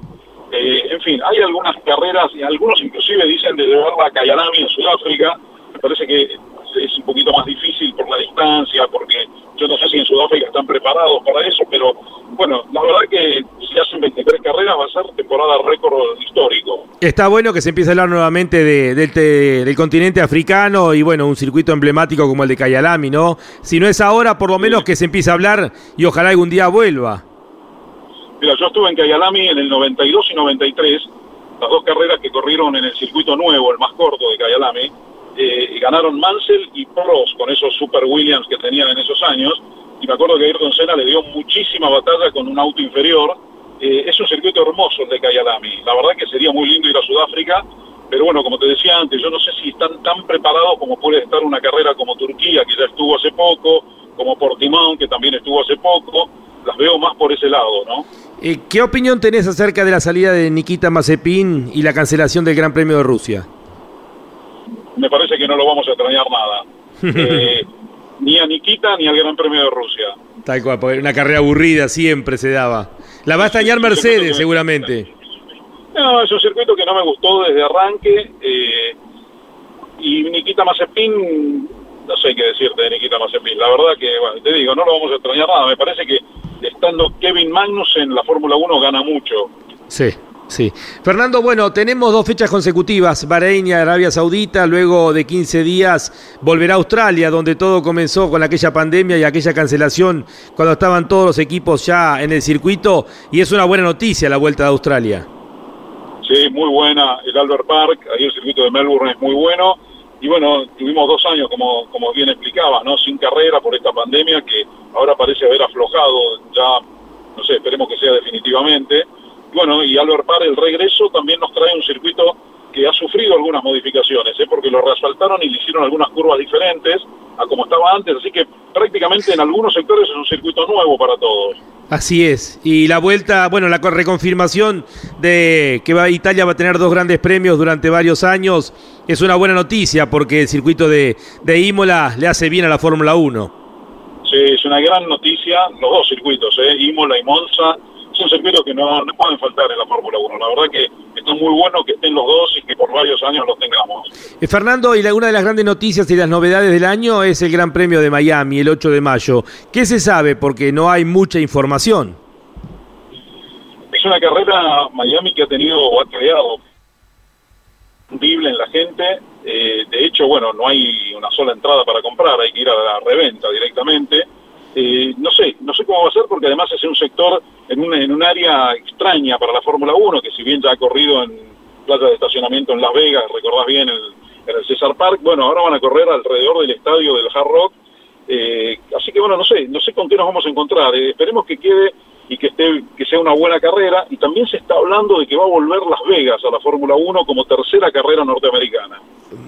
Eh, en fin, hay algunas carreras, y algunos inclusive dicen de llevarla a Kyalami en Sudáfrica. Me parece que es un poquito más difícil por la distancia, porque yo no sé si en Sudáfrica están preparados para eso, pero bueno, la verdad que si hacen 23 carreras va a ser temporada récord histórico. Está bueno que se empiece a hablar nuevamente de, del continente africano y bueno, un circuito emblemático como el de Cayalami, ¿no? Si no es ahora, por lo menos que se empiece a hablar y ojalá algún día vuelva. Mira, yo estuve en Cayalami en el 92 y 93, las dos carreras que corrieron en el circuito nuevo, el más corto de Cayalami, eh, ganaron Mansell y Prost con esos Super Williams que tenían en esos años. Y me acuerdo que Ayrton Senna le dio muchísima batalla con un auto inferior. Eh, es un circuito hermoso el de Kyalami. La verdad que sería muy lindo ir a Sudáfrica, pero bueno, como te decía antes, yo no sé si están tan preparados como puede estar una carrera como Turquía, que ya estuvo hace poco, como Portimão, que también estuvo hace poco. Las veo más por ese lado, ¿no? Eh, ¿Qué opinión tenés acerca de la salida de Nikita Mazepin y la cancelación del Gran Premio de Rusia? Me parece que no lo vamos a extrañar nada. Eh, ni a Nikita ni al Gran Premio de Rusia. Tal cual, porque una carrera aburrida siempre se daba. La va a extrañar Mercedes, seguramente. No, es un circuito que no me gustó desde arranque. Eh, y Nikita Mazepin, no sé qué decirte de Nikita Mazepin. La verdad que, bueno, te digo, no lo vamos a extrañar nada. Me parece que estando Kevin Magnus en la Fórmula 1 gana mucho. Sí, Sí. Fernando, bueno, tenemos dos fechas consecutivas, Bahrein y Arabia Saudita, luego de 15 días volverá a Australia, donde todo comenzó con aquella pandemia y aquella cancelación cuando estaban todos los equipos ya en el circuito, y es una buena noticia la vuelta de Australia. Sí, muy buena, el Albert Park, ahí el circuito de Melbourne es muy bueno, y bueno, tuvimos dos años, como, como bien explicaba, ¿no? sin carrera por esta pandemia que ahora parece haber aflojado, ya, no sé, esperemos que sea definitivamente bueno, y Albert Par, el regreso también nos trae un circuito que ha sufrido algunas modificaciones, ¿eh? porque lo reasfaltaron y le hicieron algunas curvas diferentes a como estaba antes, así que prácticamente en algunos sectores es un circuito nuevo para todos. Así es, y la vuelta, bueno, la reconfirmación de que va, Italia va a tener dos grandes premios durante varios años es una buena noticia porque el circuito de, de Imola le hace bien a la Fórmula 1. Sí, es una gran noticia, los dos circuitos, ¿eh? Imola y Monza, son circuitos que no, no pueden faltar en la Fórmula 1. La verdad que está muy bueno que estén los dos y que por varios años los tengamos. Eh, Fernando, y una de las grandes noticias y las novedades del año es el Gran Premio de Miami, el 8 de mayo. ¿Qué se sabe? Porque no hay mucha información. Es una carrera Miami que ha tenido o ha creado en la gente. Eh, de hecho, bueno, no hay una sola entrada para comprar, hay que ir a la reventa directamente. Eh, no sé, no sé cómo va a ser porque además es un sector en un, en un área extraña para la Fórmula 1, que si bien ya ha corrido en playa de estacionamiento en Las Vegas, recordás bien el, en el Cesar Park, bueno, ahora van a correr alrededor del estadio del Hard Rock, eh, así que bueno, no sé, no sé con qué nos vamos a encontrar, eh, esperemos que quede y que esté que sea una buena carrera y también se está hablando de que va a volver Las Vegas a la Fórmula 1 como tercera carrera norteamericana.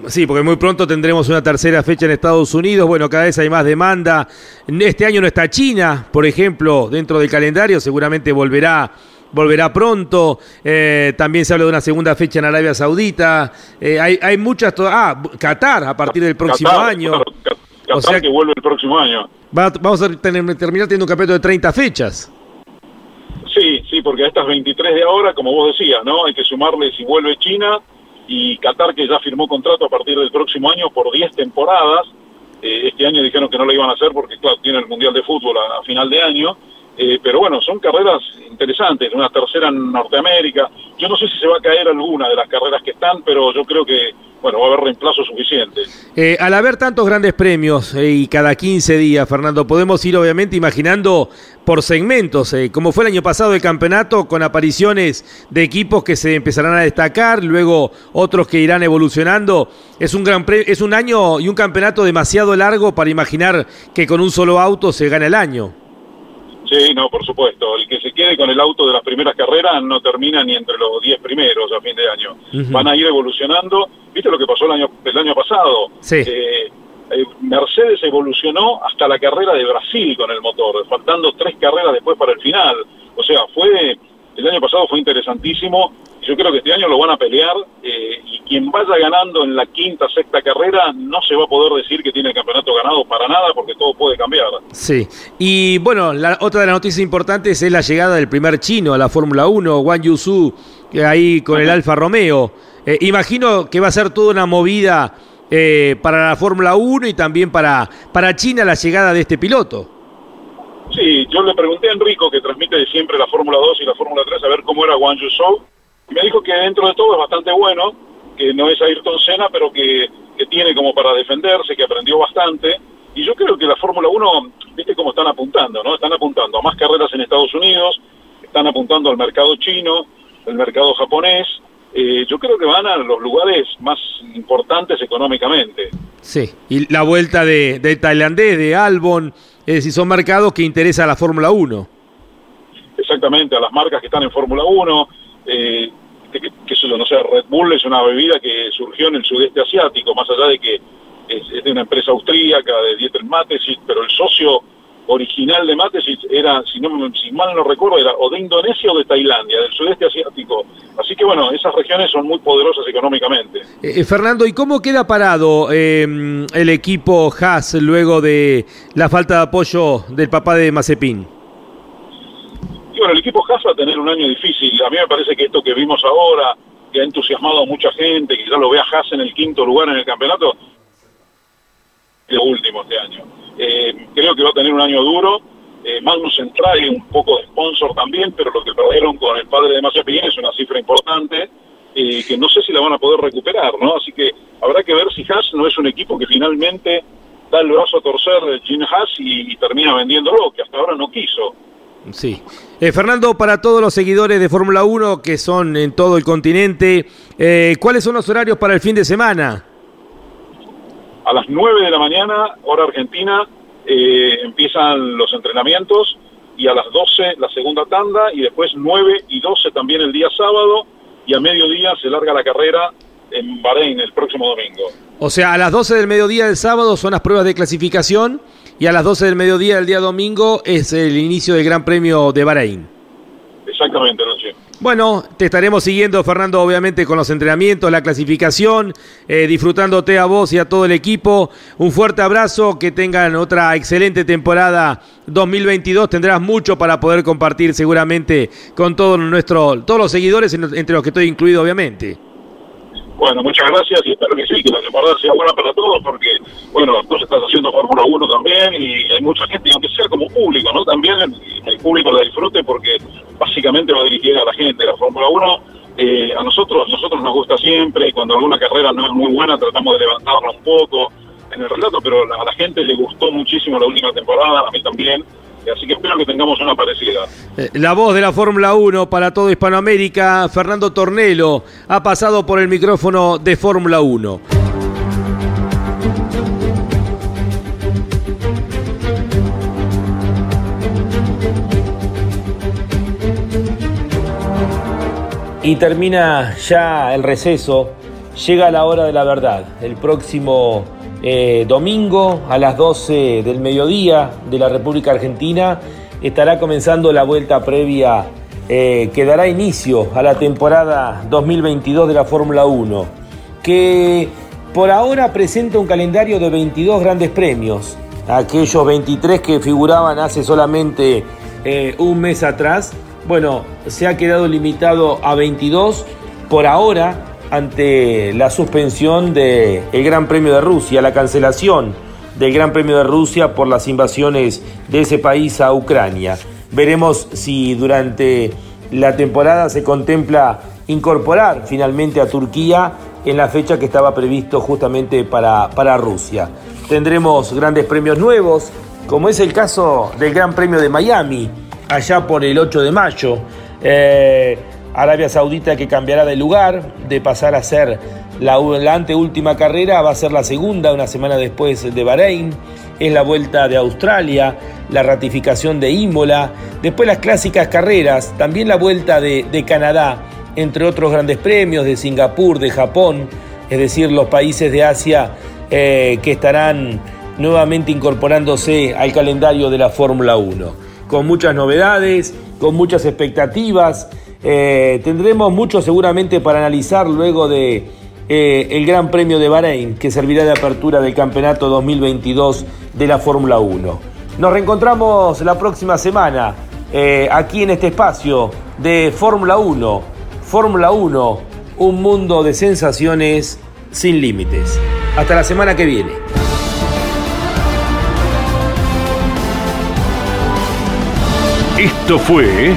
Sí, porque muy pronto tendremos una tercera fecha en Estados Unidos. Bueno, cada vez hay más demanda. Este año no está China, por ejemplo, dentro del calendario. Seguramente volverá volverá pronto. Eh, también se habla de una segunda fecha en Arabia Saudita. Eh, hay, hay muchas. Ah, Qatar a partir del próximo año. Qatar, o sea que vuelve el próximo año. vamos a terminar teniendo un campeonato de 30 fechas. Porque a estas 23 de ahora, como vos decías, ¿no? Hay que sumarle si vuelve China y Qatar que ya firmó contrato a partir del próximo año por 10 temporadas. Eh, este año dijeron que no lo iban a hacer porque, claro, tiene el Mundial de Fútbol a, final de año. Eh, pero bueno, son carreras interesantes, una tercera en Norteamérica. Yo no sé si se va a caer alguna de las carreras que están, pero yo creo que bueno, va a haber reemplazo suficiente. Eh, al haber tantos grandes premios eh, y cada 15 días, Fernando, podemos ir obviamente imaginando por segmentos, eh, como fue el año pasado el campeonato, con apariciones de equipos que se empezarán a destacar, luego otros que irán evolucionando. Es un, gran es un año y un campeonato demasiado largo para imaginar que con un solo auto se gana el año. Sí, no, por supuesto. El que se quede con el auto de las primeras carreras no termina ni entre los 10 primeros a fin de año. Van a ir evolucionando. ¿Viste lo que pasó el año, el año pasado? Sí. Eh, eh, Mercedes evolucionó hasta la carrera de Brasil con el motor, faltando tres carreras después para el final. O sea, fue el año pasado fue interesantísimo. Yo creo que este año lo van a pelear eh, y quien vaya ganando en la quinta, sexta carrera no se va a poder decir que tiene el campeonato ganado para nada porque todo puede cambiar. Sí, y bueno, la, otra de las noticias importantes es la llegada del primer chino a la Fórmula 1, Wang Yusu, ahí con el Alfa Romeo. Eh, imagino que va a ser toda una movida eh, para la Fórmula 1 y también para, para China la llegada de este piloto. Sí, yo le pregunté a Enrico, que transmite siempre la Fórmula 2 y la Fórmula 3, a ver cómo era Wang Yusou, y me dijo que dentro de todo es bastante bueno, que no es Ayrton Senna, pero que, que tiene como para defenderse, que aprendió bastante, y yo creo que la Fórmula 1, viste cómo están apuntando, ¿no? Están apuntando a más carreras en Estados Unidos, están apuntando al mercado chino, el mercado japonés, eh, yo creo que van a los lugares más importantes económicamente. Sí, y la vuelta de, de tailandés, de Albon, es decir, son mercados que interesa a la Fórmula 1. Exactamente, a las marcas que están en Fórmula 1. Eh, que, que, no sé, Red Bull es una bebida que surgió en el sudeste asiático, más allá de que es, de una empresa austríaca, de Dieter Mateschitz, pero el socio original de Mateschitz era, si, no, si mal no recuerdo, era o de Indonesia o de Tailandia, del sudeste asiático. Así que bueno, esas regiones son muy poderosas económicamente. Eh, eh, Fernando, ¿y cómo queda parado em, el equipo Haas luego de la falta de apoyo del papá de Mazepin? Y bueno, el equipo Haas va a tener un año difícil. A mí me parece que esto que vimos ahora, que ha entusiasmado a mucha gente, que ya lo ve a Haas en el quinto lugar en el campeonato, es último este año. Eh, creo que va a tener un año duro. Eh, Magnus trae un poco de sponsor también, pero lo que perdieron con el padre de Mazepin es una cifra importante eh, que no sé si la van a poder recuperar, ¿no? Así que habrá que ver si Haas no es un equipo que finalmente da el brazo a torcer Jim Haas y, termina vendiéndolo, que hasta ahora no quiso. Sí. Eh, Fernando, para todos los seguidores de Fórmula 1 que son en todo el continente, ¿cuáles son los horarios para el fin de semana? A las 9 de la mañana, hora argentina, eh, empiezan los entrenamientos y a las 12 la segunda tanda y después 9 y 12 también el día sábado y a mediodía se larga la carrera en Bahrein el próximo domingo. O sea, a las 12 del mediodía del sábado son las pruebas de clasificación y a las 12 del mediodía del día domingo es el inicio del Gran Premio de Bahrein. Exactamente, Noche. Bueno, te estaremos siguiendo, Fernando, obviamente con los entrenamientos, la clasificación, eh, disfrutándote a vos y a todo el equipo. Un fuerte abrazo, que tengan otra excelente temporada 2022. Tendrás mucho para poder compartir seguramente con todos nuestros, todos los seguidores, entre los que estoy incluido, obviamente. Bueno, muchas gracias y espero que sí, que la temporada sea buena para todos, porque, bueno, tú estás haciendo Fórmula 1 también y hay mucha gente, aunque sea como público, ¿no? También el público la disfrute porque básicamente va dirigida a la gente. La Fórmula 1 eh, a nosotros, nosotros nos gusta siempre y cuando alguna carrera no es muy buena tratamos de levantarla un poco en el relato, pero a la gente le gustó muchísimo la última temporada, a mí también Así que espero que tengamos una parecida. Eh, la voz de la Fórmula 1 para todo Hispanoamérica, Fernando Tornelo, ha pasado por el micrófono de Fórmula 1. Y termina ya el receso, llega la hora de la verdad, el próximo eh, domingo a las 12 del mediodía de la República Argentina estará comenzando la vuelta previa eh, que dará inicio a la temporada 2022 de la Fórmula 1, que por ahora presenta un calendario de 22 grandes premios, aquellos 23 que figuraban hace solamente eh, un mes atrás, bueno, se ha quedado limitado a 22 por ahora ante la suspensión del Gran Premio de Rusia, la cancelación del Gran Premio de Rusia por las invasiones de ese país a Ucrania. Veremos si durante la temporada se contempla incorporar finalmente a Turquía en la fecha que estaba previsto justamente para, para Rusia. Tendremos grandes premios nuevos, como es el caso del Gran Premio de Miami, allá por el 8 de mayo. Eh, Arabia Saudita que cambiará de lugar, de pasar a ser la, la, anteúltima carrera, va a ser la segunda, una semana después de Bahrein. Es la vuelta de Australia, la ratificación de Imola, después las clásicas carreras, también la vuelta de, Canadá, entre otros grandes premios de Singapur, de Japón, es decir, los países de Asia eh, que estarán nuevamente incorporándose al calendario de la Fórmula 1. Con muchas novedades, con muchas expectativas. Eh, tendremos mucho seguramente para analizar luego de eh, el Gran Premio de Bahrein, que servirá de apertura del campeonato 2022 de la Fórmula 1. Nos reencontramos la próxima semana aquí en este espacio de Fórmula 1. Fórmula 1, un mundo de sensaciones sin límites. Hasta la semana que viene. Esto fue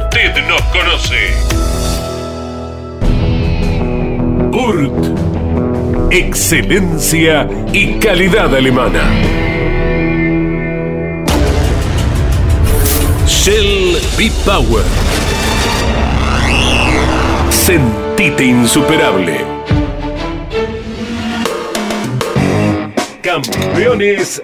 Usted nos conoce. Kurt. Excelencia y calidad alemana. Shell B-Power Sentite insuperable. Campeones